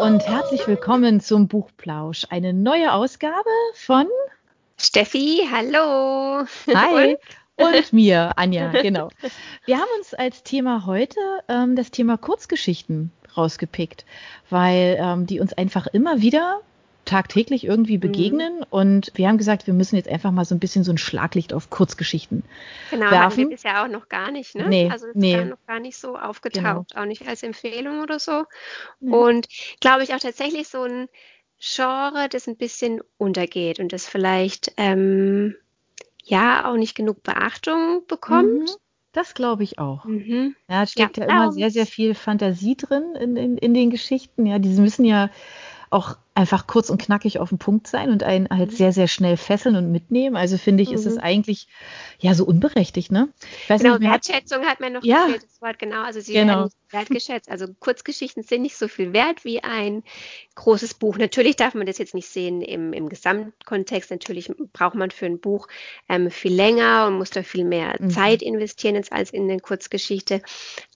und herzlich willkommen zum Buchplausch. Eine neue Ausgabe von Steffi, hallo. Hi. Und, und mir, Anja, genau. Wir haben uns als Thema heute ähm, das Thema Kurzgeschichten rausgepickt, weil ähm, die uns einfach immer wieder tagtäglich irgendwie mhm. begegnen. Mhm. Und wir haben gesagt, wir müssen jetzt einfach mal so ein bisschen so ein Schlaglicht auf Kurzgeschichten genau, werfen. Genau, ist ja auch noch gar nicht, ne? Nee, also ist nee. noch gar nicht so aufgetaucht, genau. auch nicht als Empfehlung oder so. Mhm. Und glaube ich auch tatsächlich so ein Genre, das ein bisschen untergeht und das vielleicht ähm, ja auch nicht genug Beachtung bekommt. Mhm. Das glaube ich auch. Mhm. Ja, es steckt ja, ja immer sehr, sehr viel Fantasie drin in, in, in den Geschichten. Ja, die müssen ja auch einfach kurz und knackig auf den Punkt sein und einen halt mhm. sehr, sehr schnell fesseln und mitnehmen. Also finde ich, mhm. ist es mhm. eigentlich ja so unberechtigt, ne? genau, nicht, Wertschätzung hat, hat mir noch ja, gefehlt, das Wort, genau. Also sie genau. werden wertgeschätzt. Also Kurzgeschichten sind nicht so viel wert wie ein großes Buch. Natürlich darf man das jetzt nicht sehen im, im Gesamtkontext. Natürlich braucht man für ein Buch ähm, viel länger und muss da viel mehr mhm. Zeit investieren jetzt als in eine Kurzgeschichte.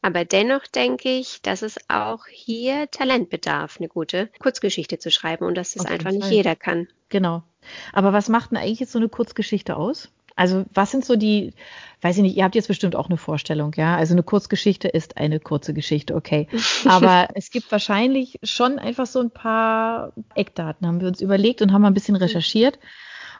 Aber dennoch denke ich, dass es auch hier Talent bedarf, eine gute Kurzgeschichte zu schreiben und dass das einfach nicht jeder kann. Genau. Aber was macht denn eigentlich jetzt so eine Kurzgeschichte aus? Also was sind so die, weiß ich nicht, ihr habt jetzt bestimmt auch eine Vorstellung, ja? Also eine Kurzgeschichte ist eine kurze Geschichte, okay. Aber es gibt wahrscheinlich schon einfach so ein paar Eckdaten, haben wir uns überlegt und haben mal ein bisschen recherchiert.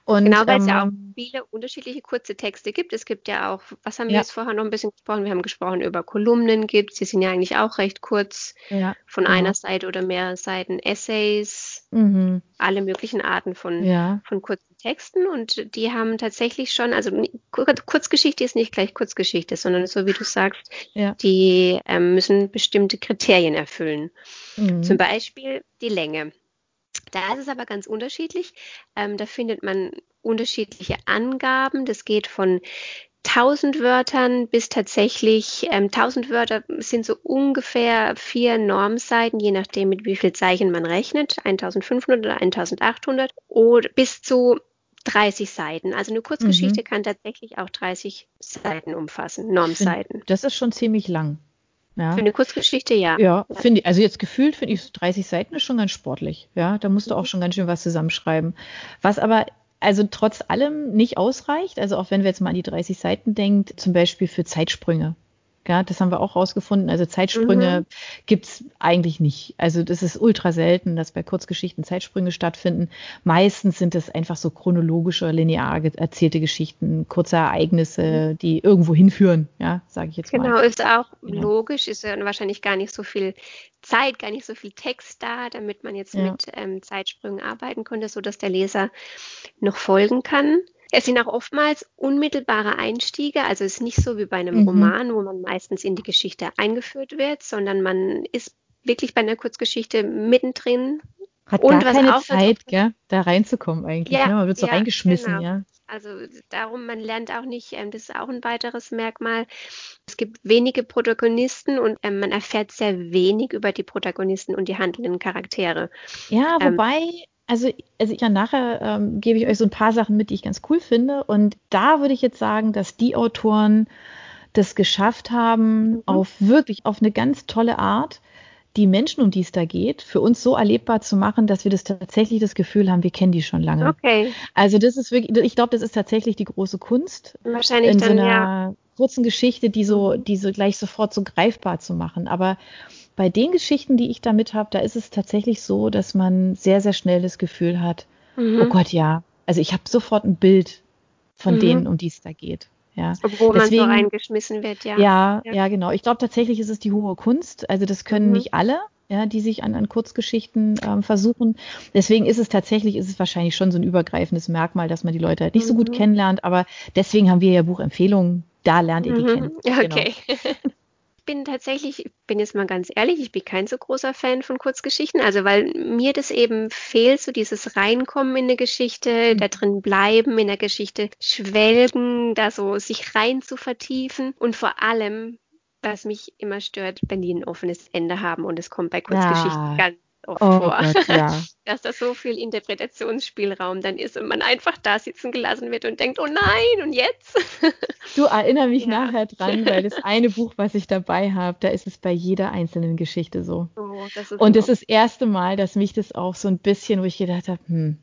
Und, genau, weil ähm, es ja auch viele unterschiedliche kurze Texte gibt. Es gibt ja auch, was haben wir jetzt vorher noch ein bisschen gesprochen? Wir haben gesprochen über Kolumnen gibt Die sind ja eigentlich auch recht kurz. Ja, von genau. einer Seite oder mehr Seiten Essays, mhm. alle möglichen Arten von, ja. von kurzen Texten. Und die haben tatsächlich schon, also Kurzgeschichte ist nicht gleich Kurzgeschichte, sondern so wie du sagst, ja. die ähm, müssen bestimmte Kriterien erfüllen. Mhm. Zum Beispiel die Länge. Da ist es aber ganz unterschiedlich. Ähm, da findet man unterschiedliche Angaben. Das geht von 1000 Wörtern bis tatsächlich ähm, 1000 Wörter sind so ungefähr vier Normseiten, je nachdem mit wie viel Zeichen man rechnet, 1500 oder 1800 oder bis zu 30 Seiten. Also eine Kurzgeschichte mhm. kann tatsächlich auch 30 Seiten umfassen, Normseiten. Das ist schon ziemlich lang. Ja. Für eine Kurzgeschichte, ja. Ja, finde ich, also jetzt gefühlt finde ich 30 Seiten ist schon ganz sportlich. Ja, da musst du auch mhm. schon ganz schön was zusammenschreiben. Was aber also trotz allem nicht ausreicht, also auch wenn wir jetzt mal an die 30 Seiten denkt, zum Beispiel für Zeitsprünge. Ja, das haben wir auch rausgefunden. Also Zeitsprünge mhm. gibt's eigentlich nicht. Also das ist ultra selten, dass bei Kurzgeschichten Zeitsprünge stattfinden. Meistens sind es einfach so chronologische, linear erzählte Geschichten, kurze Ereignisse, mhm. die irgendwo hinführen, ja, sage ich jetzt genau, mal. Genau, ist auch genau. logisch, ist ja wahrscheinlich gar nicht so viel Zeit, gar nicht so viel Text da, damit man jetzt ja. mit ähm, Zeitsprüngen arbeiten konnte, so dass der Leser noch folgen kann. Es sind auch oftmals unmittelbare Einstiege, also es ist nicht so wie bei einem mhm. Roman, wo man meistens in die Geschichte eingeführt wird, sondern man ist wirklich bei einer Kurzgeschichte mittendrin. Hat und gar keine Zeit, gell, da reinzukommen eigentlich. Ja, ne? Man wird so ja, reingeschmissen, genau. ja. Also darum, man lernt auch nicht, ähm, das ist auch ein weiteres Merkmal. Es gibt wenige Protagonisten und ähm, man erfährt sehr wenig über die Protagonisten und die handelnden Charaktere. Ja, ähm, also, also ja, nachher ähm, gebe ich euch so ein paar Sachen mit, die ich ganz cool finde. Und da würde ich jetzt sagen, dass die Autoren das geschafft haben, mhm. auf wirklich auf eine ganz tolle Art, die Menschen, um die es da geht, für uns so erlebbar zu machen, dass wir das tatsächlich das Gefühl haben, wir kennen die schon lange. Okay. Also das ist wirklich, ich glaube, das ist tatsächlich die große Kunst. Wahrscheinlich in dann, so einer ja. kurzen Geschichte, die so, mhm. die so gleich sofort so greifbar zu machen. Aber bei den Geschichten, die ich damit habe, da ist es tatsächlich so, dass man sehr, sehr schnell das Gefühl hat, mhm. oh Gott, ja. Also ich habe sofort ein Bild von mhm. denen, um die es da geht. Ja. Obwohl Deswegen, man so reingeschmissen wird, ja. Ja, ja, ja genau. Ich glaube tatsächlich ist es die hohe Kunst. Also das können mhm. nicht alle, ja, die sich an, an Kurzgeschichten ähm, versuchen. Deswegen ist es tatsächlich, ist es wahrscheinlich schon so ein übergreifendes Merkmal, dass man die Leute halt nicht so gut mhm. kennenlernt. Aber deswegen haben wir ja Buchempfehlungen. Da lernt ihr die mhm. kennen. Okay. Bin tatsächlich, ich bin jetzt mal ganz ehrlich, ich bin kein so großer Fan von Kurzgeschichten, also weil mir das eben fehlt, so dieses Reinkommen in eine Geschichte, mhm. da drin bleiben, in der Geschichte schwelgen, da so sich rein zu vertiefen und vor allem, was mich immer stört, wenn die ein offenes Ende haben und es kommt bei Kurzgeschichten ja. ganz oft oh vor, Gott, ja. dass da so viel Interpretationsspielraum dann ist und man einfach da sitzen gelassen wird und denkt, oh nein, und jetzt? Du erinner mich ja. nachher dran, weil das eine Buch, was ich dabei habe, da ist es bei jeder einzelnen Geschichte so. Oh, das und das ist das erste Mal, dass mich das auch so ein bisschen, wo ich gedacht habe, hm,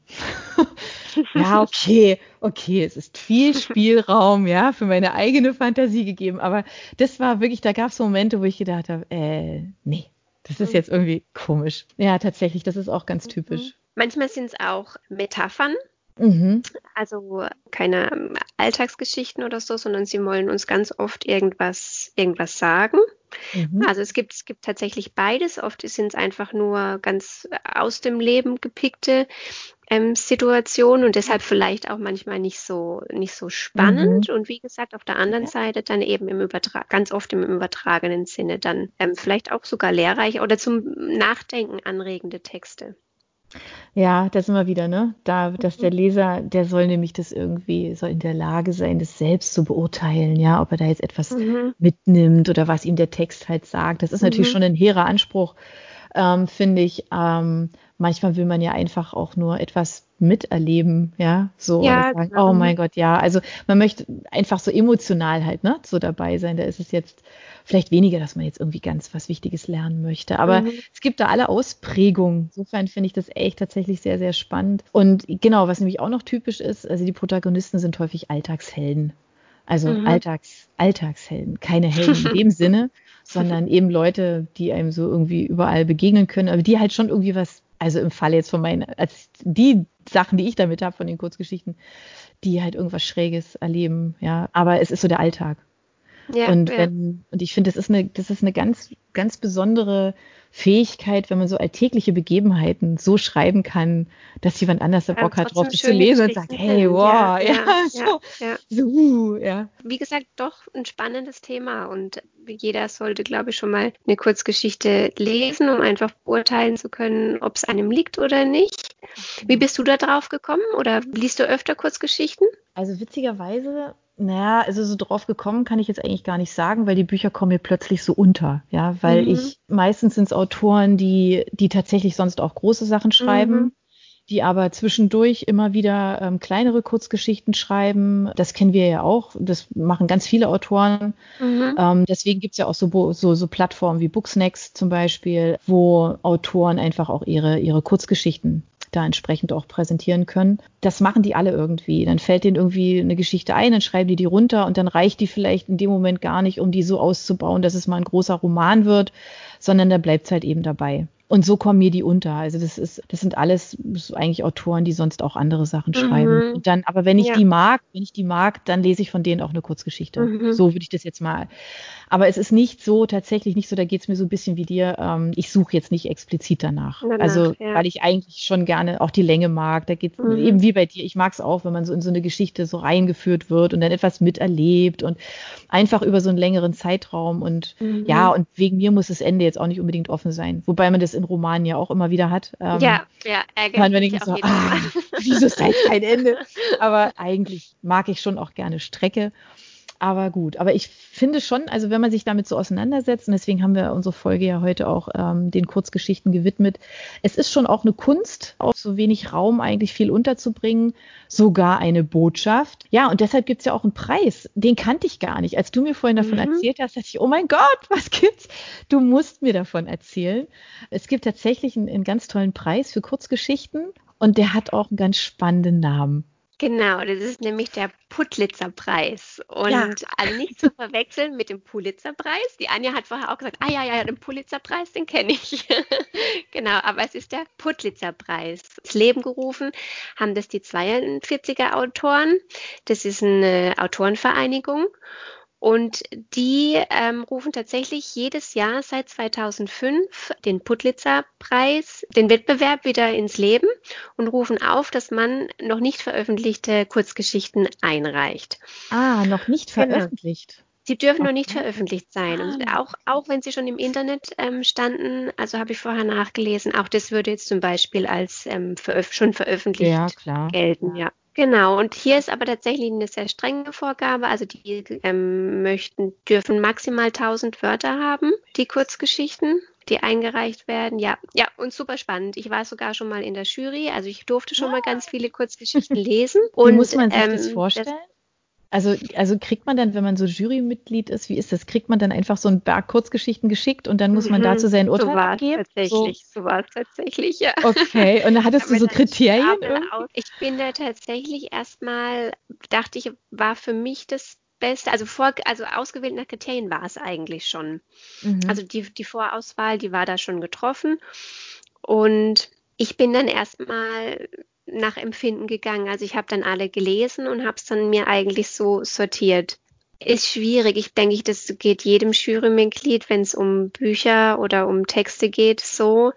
ja, okay, okay, es ist viel Spielraum, ja, für meine eigene Fantasie gegeben, aber das war wirklich, da gab es Momente, wo ich gedacht habe, äh, nee, das ist jetzt irgendwie komisch. Ja, tatsächlich, das ist auch ganz mhm. typisch. Manchmal sind es auch Metaphern. Mhm. Also keine Alltagsgeschichten oder so, sondern sie wollen uns ganz oft irgendwas, irgendwas sagen. Mhm. Also es gibt, es gibt tatsächlich beides. Oft sind es einfach nur ganz aus dem Leben gepickte ähm, Situationen und deshalb vielleicht auch manchmal nicht so, nicht so spannend. Mhm. Und wie gesagt, auf der anderen Seite dann eben im Übertrag, ganz oft im übertragenen Sinne dann ähm, vielleicht auch sogar lehrreich oder zum Nachdenken anregende Texte. Ja, da sind wir wieder, ne? Da, dass der mhm. Leser, der soll nämlich das irgendwie, soll in der Lage sein, das selbst zu beurteilen, ja, ob er da jetzt etwas mhm. mitnimmt oder was ihm der Text halt sagt. Das ist natürlich mhm. schon ein hehrer Anspruch, ähm, finde ich. Ähm, manchmal will man ja einfach auch nur etwas miterleben, ja, so ja, sagen, genau. oh mein Gott, ja. Also man möchte einfach so emotional halt, ne, so dabei sein. Da ist es jetzt Vielleicht weniger, dass man jetzt irgendwie ganz was Wichtiges lernen möchte. Aber mhm. es gibt da alle Ausprägungen. Insofern finde ich das echt tatsächlich sehr, sehr spannend. Und genau, was nämlich auch noch typisch ist, also die Protagonisten sind häufig Alltagshelden. Also mhm. Alltags, Alltagshelden. Keine Helden in dem Sinne, sondern eben Leute, die einem so irgendwie überall begegnen können, aber die halt schon irgendwie was, also im Falle jetzt von meinen, als die Sachen, die ich damit habe, von den Kurzgeschichten, die halt irgendwas Schräges erleben, ja. Aber es ist so der Alltag. Ja, und wenn, und ich finde, das ist eine, das ist eine ganz, ganz besondere Fähigkeit, wenn man so alltägliche Begebenheiten so schreiben kann, dass jemand anders da Bock hat, drauf das zu lesen und sagt, hey, wow, ja, ja, ja, so, ja, so, ja. Wie gesagt, doch ein spannendes Thema und jeder sollte, glaube ich, schon mal eine Kurzgeschichte lesen, um einfach beurteilen zu können, ob es einem liegt oder nicht. Wie bist du da drauf gekommen oder liest du öfter Kurzgeschichten? Also witzigerweise naja, also so drauf gekommen kann ich jetzt eigentlich gar nicht sagen, weil die Bücher kommen mir plötzlich so unter, ja, weil mhm. ich meistens sind es Autoren, die, die tatsächlich sonst auch große Sachen schreiben, mhm. die aber zwischendurch immer wieder ähm, kleinere Kurzgeschichten schreiben. Das kennen wir ja auch, das machen ganz viele Autoren. Mhm. Ähm, deswegen gibt's ja auch so, so, so Plattformen wie Booksnacks zum Beispiel, wo Autoren einfach auch ihre, ihre Kurzgeschichten da entsprechend auch präsentieren können. Das machen die alle irgendwie. Dann fällt denen irgendwie eine Geschichte ein, dann schreiben die die runter und dann reicht die vielleicht in dem Moment gar nicht, um die so auszubauen, dass es mal ein großer Roman wird, sondern da bleibt es halt eben dabei. Und so kommen mir die unter. Also das ist, das sind alles eigentlich Autoren, die sonst auch andere Sachen schreiben. Mhm. Und dann, aber wenn ich ja. die mag, wenn ich die mag, dann lese ich von denen auch eine Kurzgeschichte. Mhm. So würde ich das jetzt mal. Aber es ist nicht so, tatsächlich nicht so, da geht es mir so ein bisschen wie dir. Ähm, ich suche jetzt nicht explizit danach. danach also, ja. weil ich eigentlich schon gerne auch die Länge mag. Da geht mhm. eben wie bei dir. Ich mag es auch, wenn man so in so eine Geschichte so reingeführt wird und dann etwas miterlebt und einfach über so einen längeren Zeitraum. Und mhm. ja, und wegen mir muss das Ende jetzt auch nicht unbedingt offen sein. Wobei man das in Romanen ja auch immer wieder hat. Ähm, ja, ja, ärgerlich. Man so, ah, wieso ist da jetzt kein Ende? Aber eigentlich mag ich schon auch gerne Strecke. Aber gut, aber ich finde schon, also wenn man sich damit so auseinandersetzt, und deswegen haben wir unsere Folge ja heute auch ähm, den Kurzgeschichten gewidmet, es ist schon auch eine Kunst, auf so wenig Raum eigentlich viel unterzubringen, sogar eine Botschaft. Ja, und deshalb gibt's ja auch einen Preis. Den kannte ich gar nicht. Als du mir vorhin davon mhm. erzählt hast, dachte ich, oh mein Gott, was gibt's? Du musst mir davon erzählen. Es gibt tatsächlich einen, einen ganz tollen Preis für Kurzgeschichten und der hat auch einen ganz spannenden Namen. Genau, das ist nämlich der Putlitzer-Preis. Und ja. also nicht zu verwechseln mit dem Pulitzer-Preis. Die Anja hat vorher auch gesagt, ah ja, ja, den Pulitzer-Preis, den kenne ich. genau, aber es ist der Putlitzer-Preis. Ins Leben gerufen haben das die 42er Autoren. Das ist eine Autorenvereinigung. Und die ähm, rufen tatsächlich jedes Jahr seit 2005 den Putlitzer-Preis, den Wettbewerb wieder ins Leben und rufen auf, dass man noch nicht veröffentlichte Kurzgeschichten einreicht. Ah, noch nicht genau. veröffentlicht. Genau. Sie dürfen okay. noch nicht veröffentlicht sein. Und ah. auch, auch wenn sie schon im Internet ähm, standen, also habe ich vorher nachgelesen, auch das würde jetzt zum Beispiel als ähm, veröf schon veröffentlicht ja, gelten. Ja. Genau, und hier ist aber tatsächlich eine sehr strenge Vorgabe. Also die ähm, möchten, dürfen maximal 1000 Wörter haben, die Kurzgeschichten. die eingereicht werden. Ja, ja, und super spannend. Ich war sogar schon mal in der Jury, also ich durfte schon mal ganz viele Kurzgeschichten lesen. Wie und, muss man sich ähm, das vorstellen? Das, also, also kriegt man dann, wenn man so Jurymitglied ist, wie ist das? Kriegt man dann einfach so ein Berg Kurzgeschichten geschickt und dann muss man dazu sein Urteil so war geben? Tatsächlich, so, so war es tatsächlich, ja. Okay, und dann hattest du so Kriterien? Ich bin da tatsächlich erstmal, dachte ich, war für mich das Beste, also, vor, also ausgewählt nach Kriterien war es eigentlich schon. Mhm. Also die, die Vorauswahl, die war da schon getroffen. Und ich bin dann erstmal nach Empfinden gegangen. Also ich habe dann alle gelesen und habe es dann mir eigentlich so sortiert. Ist schwierig. Ich denke, das geht jedem Jurymitglied, wenn es um Bücher oder um Texte geht, so.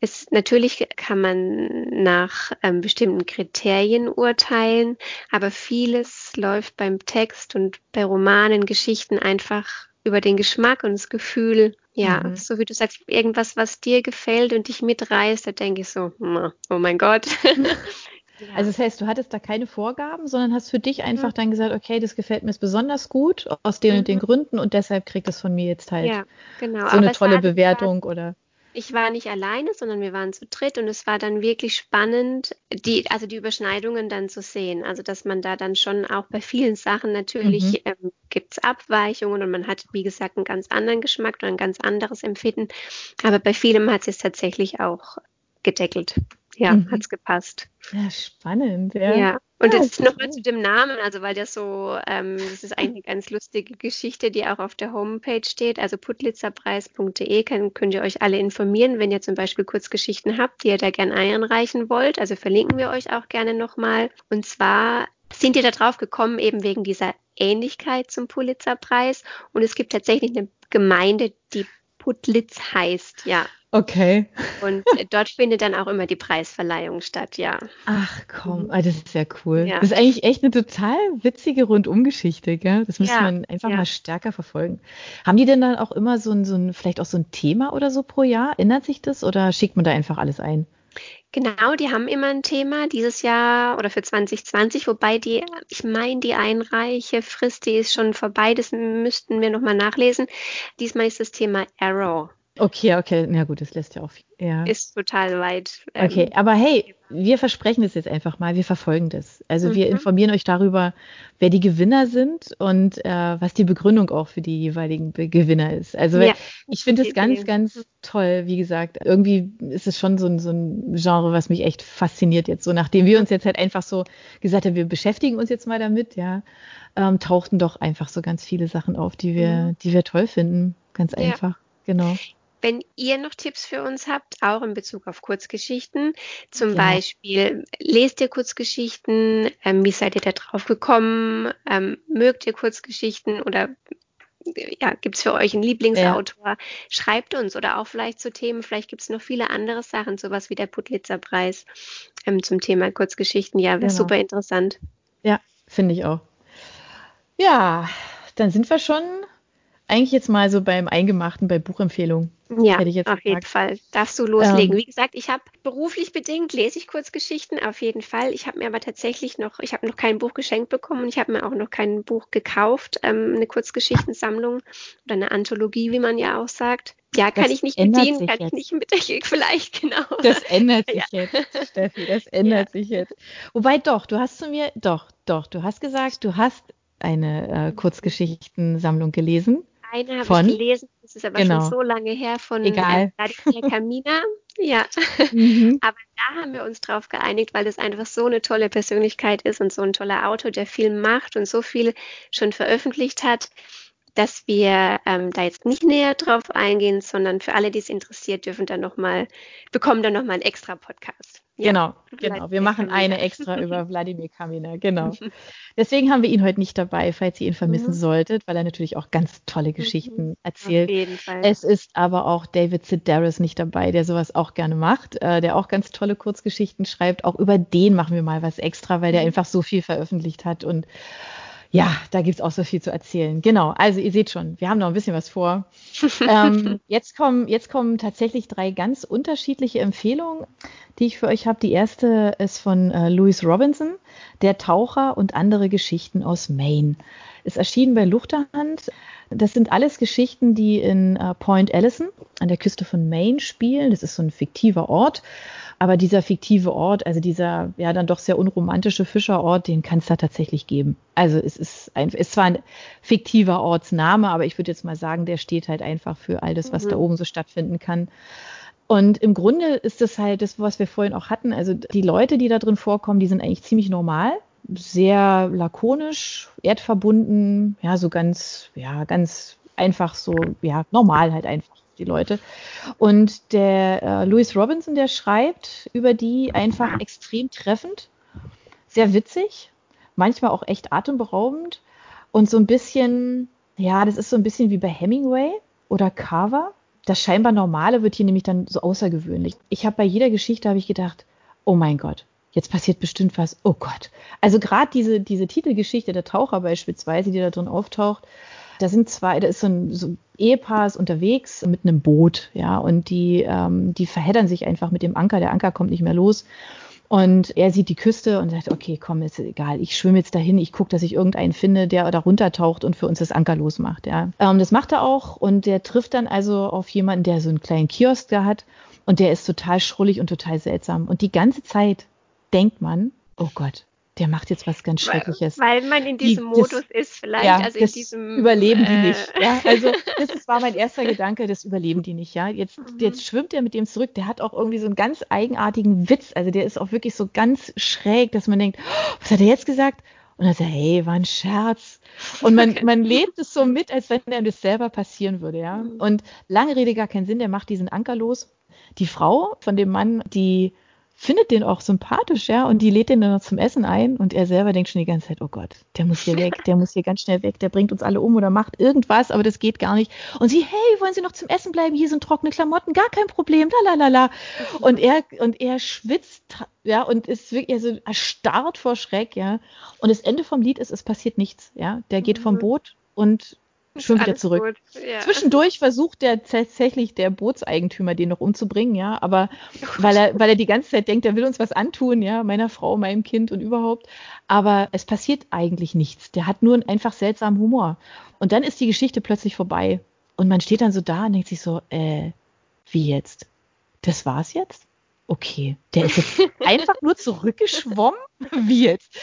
Es, natürlich kann man nach ähm, bestimmten Kriterien urteilen, aber vieles läuft beim Text und bei Romanen, Geschichten einfach über den Geschmack und das Gefühl. Ja, mhm. so wie du sagst, irgendwas, was dir gefällt und dich mitreißt, da denke ich so, oh mein Gott. Ja. Also das heißt, du hattest da keine Vorgaben, sondern hast für dich einfach mhm. dann gesagt, okay, das gefällt mir besonders gut aus den mhm. und den mhm. Gründen und deshalb kriegt es von mir jetzt halt ja, genau. so eine tolle Bewertung oder ich war nicht alleine, sondern wir waren zu dritt und es war dann wirklich spannend, die, also die Überschneidungen dann zu sehen. Also dass man da dann schon auch bei vielen Sachen natürlich mhm. ähm, gibt es Abweichungen und man hat, wie gesagt, einen ganz anderen Geschmack oder ein ganz anderes Empfinden. Aber bei vielem hat es tatsächlich auch gedeckelt ja, mhm. hat es gepasst. Ja, spannend, ja. Ja, und ja, jetzt nochmal zu dem Namen, also weil das so, ähm, das ist eigentlich eine ganz lustige Geschichte, die auch auf der Homepage steht, also putlitzerpreis.de, könnt ihr euch alle informieren, wenn ihr zum Beispiel Kurzgeschichten habt, die ihr da gern einreichen wollt, also verlinken wir euch auch gerne nochmal. Und zwar sind ihr da drauf gekommen, eben wegen dieser Ähnlichkeit zum Pulitzerpreis und es gibt tatsächlich eine Gemeinde, die Putlitz heißt, ja. Okay. Und dort findet dann auch immer die Preisverleihung statt, ja. Ach komm, ah, das ist ja cool. Ja. Das ist eigentlich echt eine total witzige Rundumgeschichte, gell? Das müsste ja, man einfach ja. mal stärker verfolgen. Haben die denn dann auch immer so ein, so ein, vielleicht auch so ein Thema oder so pro Jahr? Ändert sich das oder schickt man da einfach alles ein? Genau, die haben immer ein Thema dieses Jahr oder für 2020, wobei die, ich meine, die Einreichefrist, die ist schon vorbei, das müssten wir nochmal nachlesen. Diesmal ist das Thema Arrow. Okay, okay, na gut, das lässt ja auch. Ja. Ist total weit. Ähm, okay, aber hey, wir versprechen das jetzt einfach mal, wir verfolgen das. Also mhm. wir informieren euch darüber, wer die Gewinner sind und äh, was die Begründung auch für die jeweiligen Be Gewinner ist. Also ja. ich finde es ganz, ganz toll, wie gesagt. Irgendwie ist es schon so ein, so ein Genre, was mich echt fasziniert jetzt. So nachdem wir uns jetzt halt einfach so gesagt haben, wir beschäftigen uns jetzt mal damit, ja, ähm, tauchten doch einfach so ganz viele Sachen auf, die wir, mhm. die wir toll finden. Ganz einfach. Ja. Genau. Wenn ihr noch Tipps für uns habt, auch in Bezug auf Kurzgeschichten, zum ja. Beispiel lest ihr Kurzgeschichten, ähm, wie seid ihr da drauf gekommen, ähm, mögt ihr Kurzgeschichten oder ja, gibt es für euch einen Lieblingsautor? Ja. Schreibt uns oder auch vielleicht zu Themen, vielleicht gibt es noch viele andere Sachen, sowas wie der Putlitzer Preis ähm, zum Thema Kurzgeschichten. Ja, wäre genau. super interessant. Ja, finde ich auch. Ja, dann sind wir schon eigentlich jetzt mal so beim Eingemachten, bei Buchempfehlungen. Ja, auf gesagt. jeden Fall. Darfst du loslegen. Ähm, Wie gesagt, ich habe beruflich bedingt, lese ich Kurzgeschichten, auf jeden Fall. Ich habe mir aber tatsächlich noch, ich habe noch kein Buch geschenkt bekommen und ich habe mir auch noch kein Buch gekauft. Ähm, eine Kurzgeschichtensammlung oder eine Anthologie, wie man ja auch sagt. Ja, kann ich nicht bedienen, kann jetzt. ich nicht mit, vielleicht, genau. Das ändert sich ja. jetzt, Steffi, das ändert ja. sich jetzt. Wobei doch, du hast zu mir, doch, doch, du hast gesagt, du hast eine äh, Kurzgeschichtensammlung gelesen. Eine habe ich gelesen, das ist aber genau. schon so lange her von Egal. Äh, Kamina. ja. Mhm. Aber da haben wir uns drauf geeinigt, weil das einfach so eine tolle Persönlichkeit ist und so ein toller Autor, der viel macht und so viel schon veröffentlicht hat, dass wir ähm, da jetzt nicht näher drauf eingehen, sondern für alle, die es interessiert, dürfen dann noch mal, bekommen dann nochmal einen extra Podcast. Ja, genau, genau. Wir machen Kamina. eine extra über Wladimir Kamina, genau. Deswegen haben wir ihn heute nicht dabei, falls ihr ihn vermissen mhm. solltet, weil er natürlich auch ganz tolle Geschichten mhm. erzählt. Auf jeden Fall. Es ist aber auch David Sedaris nicht dabei, der sowas auch gerne macht, äh, der auch ganz tolle Kurzgeschichten schreibt. Auch über den machen wir mal was extra, weil der mhm. einfach so viel veröffentlicht hat und ja, da gibt es auch so viel zu erzählen. Genau, also ihr seht schon, wir haben noch ein bisschen was vor. ähm, jetzt, kommen, jetzt kommen tatsächlich drei ganz unterschiedliche Empfehlungen, die ich für euch habe. Die erste ist von äh, Louis Robinson, Der Taucher und andere Geschichten aus Maine. Ist erschienen bei Luchterhand. Das sind alles Geschichten, die in äh, Point Ellison an der Küste von Maine spielen. Das ist so ein fiktiver Ort. Aber dieser fiktive Ort, also dieser ja dann doch sehr unromantische Fischerort, den kann es da tatsächlich geben. Also es ist ein, ist zwar ein fiktiver Ortsname, aber ich würde jetzt mal sagen, der steht halt einfach für all das, was mhm. da oben so stattfinden kann. Und im Grunde ist das halt das, was wir vorhin auch hatten. Also die Leute, die da drin vorkommen, die sind eigentlich ziemlich normal, sehr lakonisch, erdverbunden, ja, so ganz, ja, ganz einfach so, ja, normal halt einfach die Leute. Und der äh, Louis Robinson, der schreibt über die einfach extrem treffend, sehr witzig, manchmal auch echt atemberaubend und so ein bisschen, ja, das ist so ein bisschen wie bei Hemingway oder Carver das scheinbar Normale wird hier nämlich dann so außergewöhnlich. Ich habe bei jeder Geschichte habe ich gedacht, oh mein Gott, jetzt passiert bestimmt was. Oh Gott. Also gerade diese, diese Titelgeschichte, der Taucher beispielsweise, die da drin auftaucht, da sind zwei, da ist so ein so Ehepaar unterwegs mit einem Boot, ja, und die, ähm, die verheddern sich einfach mit dem Anker. Der Anker kommt nicht mehr los. Und er sieht die Küste und sagt, okay, komm, ist egal, ich schwimme jetzt dahin, ich gucke, dass ich irgendeinen finde, der da runtertaucht und für uns das Anker losmacht. Ja. Ähm, das macht er auch und der trifft dann also auf jemanden, der so einen kleinen Kiosk da hat und der ist total schrullig und total seltsam. Und die ganze Zeit denkt man, oh Gott, der macht jetzt was ganz Schreckliches. Weil, man in diesem die, Modus ist, vielleicht. Ja, also in diesem, überleben die äh, nicht. Ja, also das ist, war mein erster Gedanke, das überleben die nicht. Ja, jetzt, mhm. jetzt schwimmt er mit dem zurück. Der hat auch irgendwie so einen ganz eigenartigen Witz. Also der ist auch wirklich so ganz schräg, dass man denkt, oh, was hat er jetzt gesagt? Und dann sagt er, hey, war ein Scherz. Und man, okay. man lebt es so mit, als wenn einem das selber passieren würde, ja. Mhm. Und lange Rede gar keinen Sinn, der macht diesen Anker los. Die Frau von dem Mann, die findet den auch sympathisch, ja, und die lädt den dann noch zum Essen ein und er selber denkt schon die ganze Zeit, oh Gott, der muss hier weg, der muss hier ganz schnell weg, der bringt uns alle um oder macht irgendwas, aber das geht gar nicht. Und sie, hey, wollen Sie noch zum Essen bleiben? Hier sind trockene Klamotten, gar kein Problem, la la la la. Und er und er schwitzt, ja, und ist wirklich also erstarrt vor Schreck, ja. Und das Ende vom Lied ist, es passiert nichts, ja. Der geht vom mhm. Boot und schwimmt wieder zurück. Ja. Zwischendurch versucht der tatsächlich der Bootseigentümer den noch umzubringen, ja, aber weil er, weil er die ganze Zeit denkt, er will uns was antun, ja, meiner Frau, meinem Kind und überhaupt. Aber es passiert eigentlich nichts. Der hat nur einen einfach seltsamen Humor. Und dann ist die Geschichte plötzlich vorbei. Und man steht dann so da und denkt sich so, äh, wie jetzt? Das war's jetzt? okay, der ist jetzt einfach nur zurückgeschwommen? Wie jetzt?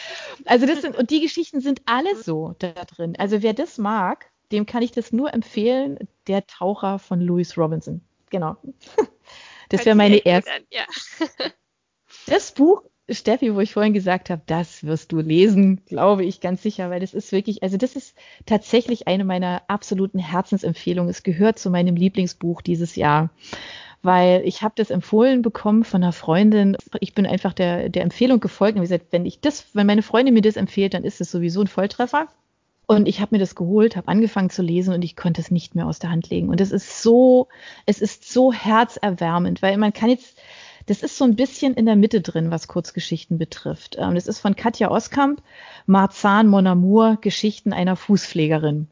Also das sind, und die Geschichten sind alle so da drin. Also wer das mag, dem kann ich das nur empfehlen. Der Taucher von Louis Robinson. Genau. Das wäre meine erste. Ja. Das Buch, Steffi, wo ich vorhin gesagt habe, das wirst du lesen, glaube ich ganz sicher, weil das ist wirklich, also das ist tatsächlich eine meiner absoluten Herzensempfehlungen. Es gehört zu meinem Lieblingsbuch dieses Jahr weil ich habe das empfohlen bekommen von einer Freundin. Ich bin einfach der, der Empfehlung gefolgt und gesagt, wenn ich das, wenn meine Freundin mir das empfiehlt, dann ist es sowieso ein Volltreffer. Und ich habe mir das geholt, habe angefangen zu lesen und ich konnte es nicht mehr aus der Hand legen. Und es ist so, es ist so herzerwärmend, weil man kann jetzt, das ist so ein bisschen in der Mitte drin, was Kurzgeschichten betrifft. Ähm, das ist von Katja Oskamp, Marzahn Mon Amour, Geschichten einer Fußpflegerin.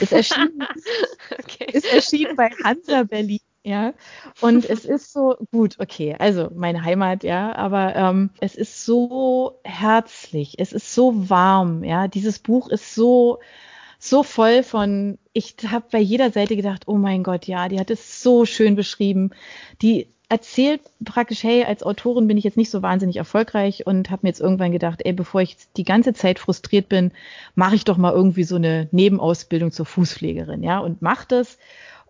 Ist erschienen, okay. ist erschienen bei Hansa Berlin ja. Und es ist so, gut, okay, also meine Heimat, ja, aber ähm, es ist so herzlich, es ist so warm, ja. Dieses Buch ist so, so voll von, ich habe bei jeder Seite gedacht, oh mein Gott, ja, die hat es so schön beschrieben. Die erzählt praktisch, hey, als Autorin bin ich jetzt nicht so wahnsinnig erfolgreich und habe mir jetzt irgendwann gedacht, ey, bevor ich die ganze Zeit frustriert bin, mache ich doch mal irgendwie so eine Nebenausbildung zur Fußpflegerin, ja, und mach das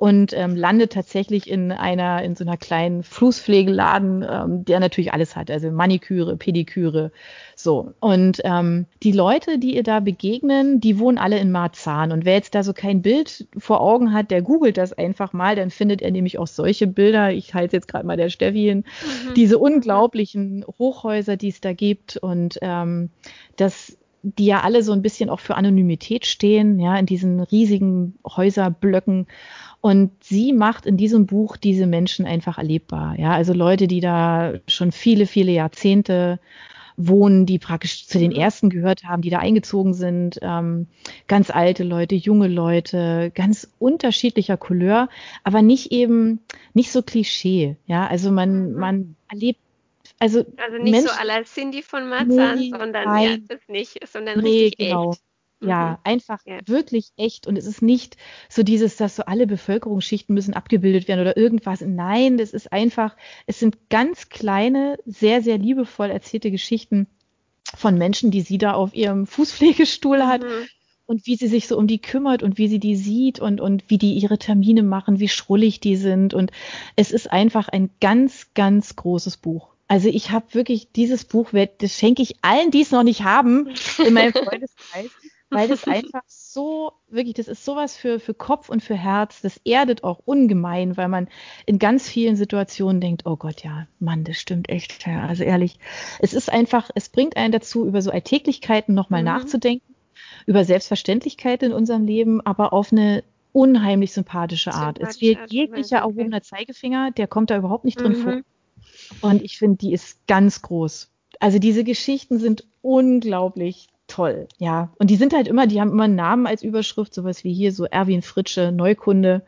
und ähm, landet tatsächlich in einer, in so einer kleinen Fußpflegeladen, ähm, der natürlich alles hat, also Maniküre, Pediküre, so. Und ähm, die Leute, die ihr da begegnen, die wohnen alle in Marzahn. Und wer jetzt da so kein Bild vor Augen hat, der googelt das einfach mal, dann findet er nämlich auch solche Bilder. Ich halte jetzt gerade mal der Steffi hin, mhm. diese unglaublichen Hochhäuser, die es da gibt und ähm, das die ja alle so ein bisschen auch für Anonymität stehen, ja, in diesen riesigen Häuserblöcken. Und sie macht in diesem Buch diese Menschen einfach erlebbar. Ja, also Leute, die da schon viele, viele Jahrzehnte wohnen, die praktisch zu den mhm. ersten gehört haben, die da eingezogen sind. Ähm, ganz alte Leute, junge Leute, ganz unterschiedlicher Couleur, aber nicht eben, nicht so Klischee. Ja, also man, mhm. man erlebt also, also nicht Menschen, so à la Cindy von Marzahn, nee, sondern nein, ja, das nicht, sondern nee, richtig genau. echt. Ja, mhm. einfach ja. wirklich echt. Und es ist nicht so dieses, dass so alle Bevölkerungsschichten müssen abgebildet werden oder irgendwas. Nein, das ist einfach, es sind ganz kleine, sehr, sehr liebevoll erzählte Geschichten von Menschen, die sie da auf ihrem Fußpflegestuhl hat. Mhm. Und wie sie sich so um die kümmert und wie sie die sieht und, und wie die ihre Termine machen, wie schrullig die sind. Und es ist einfach ein ganz, ganz großes Buch. Also ich habe wirklich dieses Buch, das schenke ich allen, die es noch nicht haben, in meinem Freundeskreis weil das einfach so, wirklich, das ist sowas für, für Kopf und für Herz. Das erdet auch ungemein, weil man in ganz vielen Situationen denkt, oh Gott, ja, Mann, das stimmt echt. Ja, also ehrlich, es ist einfach, es bringt einen dazu, über so Alltäglichkeiten nochmal mhm. nachzudenken, über Selbstverständlichkeiten in unserem Leben, aber auf eine unheimlich sympathische Art. es fehlt jeglicher erhobener Zeigefinger, der kommt da überhaupt nicht drin mhm. vor. Und ich finde, die ist ganz groß. Also diese Geschichten sind unglaublich toll, ja. Und die sind halt immer, die haben immer einen Namen als Überschrift, sowas wie hier so Erwin Fritsche, Neukunde.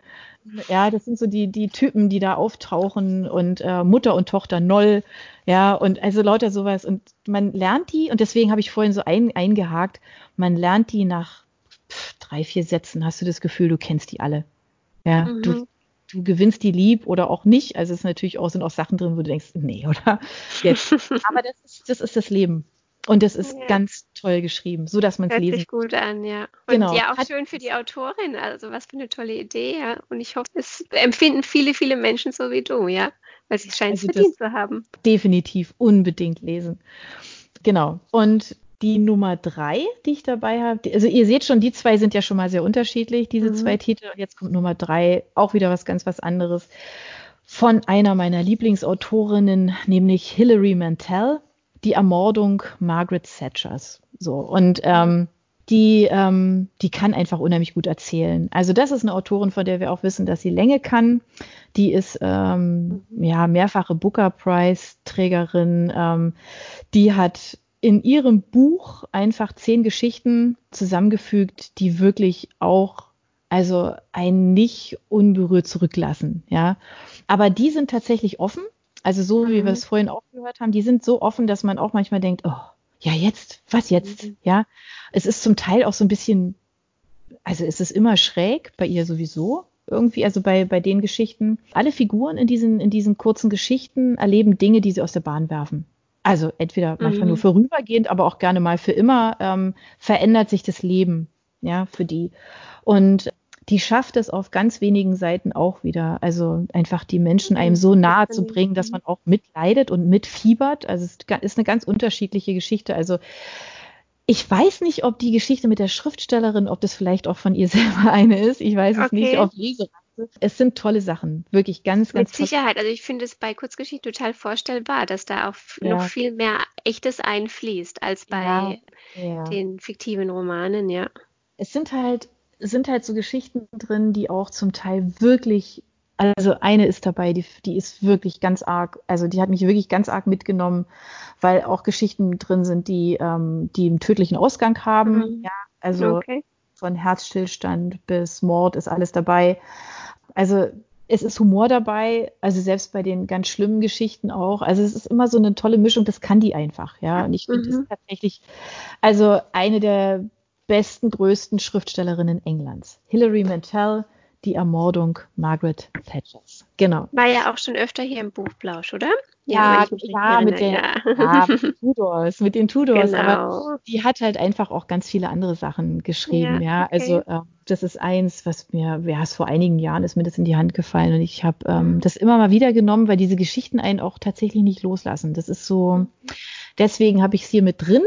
Ja, das sind so die, die Typen, die da auftauchen und äh, Mutter und Tochter Noll, ja, und also lauter sowas. Und man lernt die, und deswegen habe ich vorhin so ein, eingehakt, man lernt die nach drei, vier Sätzen, hast du das Gefühl, du kennst die alle. Ja, mhm. du, du gewinnst die lieb oder auch nicht. Also es ist natürlich auch, sind auch Sachen drin, wo du denkst, nee, oder? Jetzt. Aber das ist, das ist das Leben. Und das ist ja. ganz toll geschrieben, so dass man es lesen Hört sich gut an, ja. Und genau. ja, auch Hat, schön für die Autorin. Also was für eine tolle Idee, ja. Und ich hoffe, es empfinden viele, viele Menschen so wie du, ja. Weil sie scheint also verdient zu haben. Definitiv, unbedingt lesen. Genau. Und die Nummer drei, die ich dabei habe, also ihr seht schon, die zwei sind ja schon mal sehr unterschiedlich, diese mhm. zwei Titel. Und jetzt kommt Nummer drei, auch wieder was ganz was anderes. Von einer meiner Lieblingsautorinnen, nämlich Hilary Mantel die Ermordung Margaret Thatchers. So und ähm, die, ähm, die kann einfach unheimlich gut erzählen. Also das ist eine Autorin, von der wir auch wissen, dass sie Länge kann. Die ist ähm, ja mehrfache Booker Prize Trägerin. Ähm, die hat in ihrem Buch einfach zehn Geschichten zusammengefügt, die wirklich auch also einen nicht unberührt zurücklassen. Ja, aber die sind tatsächlich offen. Also so, mhm. wie wir es vorhin auch gehört haben, die sind so offen, dass man auch manchmal denkt, oh, ja jetzt, was jetzt? Mhm. Ja, es ist zum Teil auch so ein bisschen, also es ist immer schräg bei ihr sowieso irgendwie, also bei, bei den Geschichten. Alle Figuren in diesen, in diesen kurzen Geschichten erleben Dinge, die sie aus der Bahn werfen. Also entweder manchmal mhm. nur vorübergehend, aber auch gerne mal für immer ähm, verändert sich das Leben, ja, für die. Und die schafft es auf ganz wenigen Seiten auch wieder. Also einfach die Menschen einem so nahe zu bringen, dass man auch mitleidet und mitfiebert. Also es ist eine ganz unterschiedliche Geschichte. Also ich weiß nicht, ob die Geschichte mit der Schriftstellerin, ob das vielleicht auch von ihr selber eine ist. Ich weiß es okay. nicht, auf Lesereise. Es sind tolle Sachen, wirklich ganz, ganz Mit Sicherheit. Also ich finde es bei Kurzgeschichten total vorstellbar, dass da auch ja. noch viel mehr Echtes einfließt als bei ja. Ja. den fiktiven Romanen, ja. Es sind halt sind halt so Geschichten drin, die auch zum Teil wirklich, also eine ist dabei, die, die ist wirklich ganz arg, also die hat mich wirklich ganz arg mitgenommen, weil auch Geschichten drin sind, die, ähm, die einen tödlichen Ausgang haben. Mhm. Ja, also okay. von Herzstillstand bis Mord ist alles dabei. Also es ist Humor dabei, also selbst bei den ganz schlimmen Geschichten auch. Also es ist immer so eine tolle Mischung, das kann die einfach, ja. Und ich finde es mhm. tatsächlich, also eine der besten, größten Schriftstellerinnen Englands. Hilary Mantel, die Ermordung Margaret Thatchers. Genau. War ja auch schon öfter hier im Buchblausch, oder? Ja, ja, ja mit, den, ja. ja. mit den Tudors, mit den Tudors. Genau. Aber die hat halt einfach auch ganz viele andere Sachen geschrieben. Ja, okay. also äh, das ist eins, was mir, ja, es vor einigen Jahren ist mir das in die Hand gefallen und ich habe ähm, mhm. das immer mal wieder genommen, weil diese Geschichten einen auch tatsächlich nicht loslassen. Das ist so, mhm. deswegen habe ich es hier mit drin.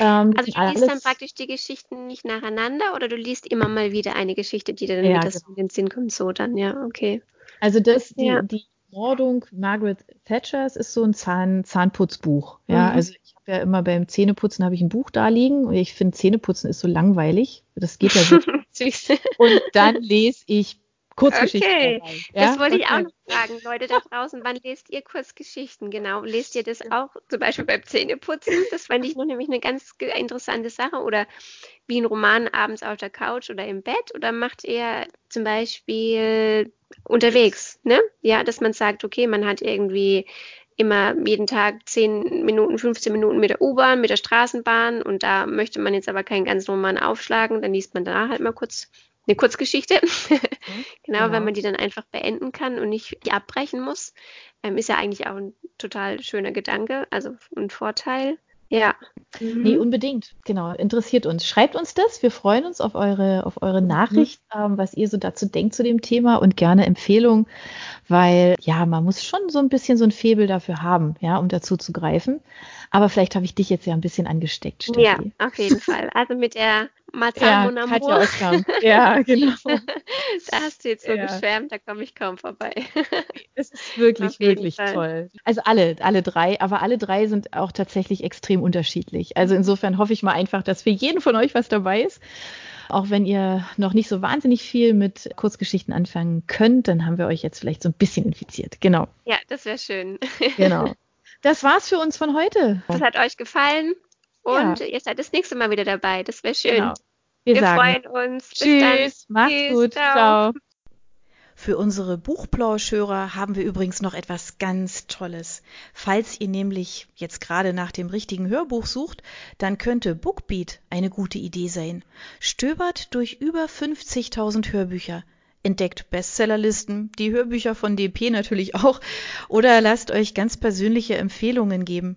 Ähm, also du liest dann praktisch die Geschichten nicht nacheinander oder du liest immer mal wieder eine Geschichte, die dir dann ja, wieder genau. in den Sinn kommt, so dann, ja, okay. Also das, die, ja. die Mordung Margaret Thatchers ist so ein Zahn, Zahnputzbuch. Ja, mhm. also ich habe ja immer beim Zähneputzen habe ich ein Buch da liegen und ich finde Zähneputzen ist so langweilig. Das geht ja so. und dann lese ich Kurzgeschichten. Okay, dabei. Ja? das wollte okay. ich auch noch fragen, Leute da draußen. Wann lest ihr Kurzgeschichten? Genau, lest ihr das auch zum Beispiel beim Zähneputzen? Das fand ich noch nämlich eine ganz interessante Sache. Oder wie ein Roman abends auf der Couch oder im Bett? Oder macht ihr zum Beispiel unterwegs, ne? Ja, dass man sagt, okay, man hat irgendwie immer jeden Tag 10 Minuten, 15 Minuten mit der U-Bahn, mit der Straßenbahn und da möchte man jetzt aber keinen ganzen Roman aufschlagen, dann liest man da halt mal kurz eine Kurzgeschichte. Mhm, genau, genau, wenn man die dann einfach beenden kann und nicht abbrechen muss. Ähm, ist ja eigentlich auch ein total schöner Gedanke, also ein Vorteil. Ja. Mhm. Nee, unbedingt. Genau. Interessiert uns. Schreibt uns das. Wir freuen uns auf eure, auf eure mhm. Nachricht, ähm, was ihr so dazu denkt zu dem Thema und gerne Empfehlungen, weil ja, man muss schon so ein bisschen so ein Febel dafür haben, ja, um dazu zu greifen. Aber vielleicht habe ich dich jetzt ja ein bisschen angesteckt, Steffi. Ja, auf jeden Fall. Also mit der Marzahn ja, Mon Amour. Ja, genau. da hast du jetzt so ja. geschwärmt, da komme ich kaum vorbei. Es ist wirklich, wirklich Fall. toll. Also alle, alle drei, aber alle drei sind auch tatsächlich extrem unterschiedlich. Also insofern hoffe ich mal einfach, dass für jeden von euch was dabei ist. Auch wenn ihr noch nicht so wahnsinnig viel mit Kurzgeschichten anfangen könnt, dann haben wir euch jetzt vielleicht so ein bisschen infiziert. Genau. Ja, das wäre schön. Genau. Das war's für uns von heute. Das hat euch gefallen. Und ja. ihr seid das nächste Mal wieder dabei. Das wäre schön. Genau. Wir, Wir freuen uns. Tschüss. Macht's Tschüss. gut. Ciao. Ciao. Für unsere Buchplauschhörer haben wir übrigens noch etwas ganz Tolles. Falls ihr nämlich jetzt gerade nach dem richtigen Hörbuch sucht, dann könnte Bookbeat eine gute Idee sein. Stöbert durch über 50.000 Hörbücher. Entdeckt Bestsellerlisten, die Hörbücher von DP natürlich auch, oder lasst euch ganz persönliche Empfehlungen geben.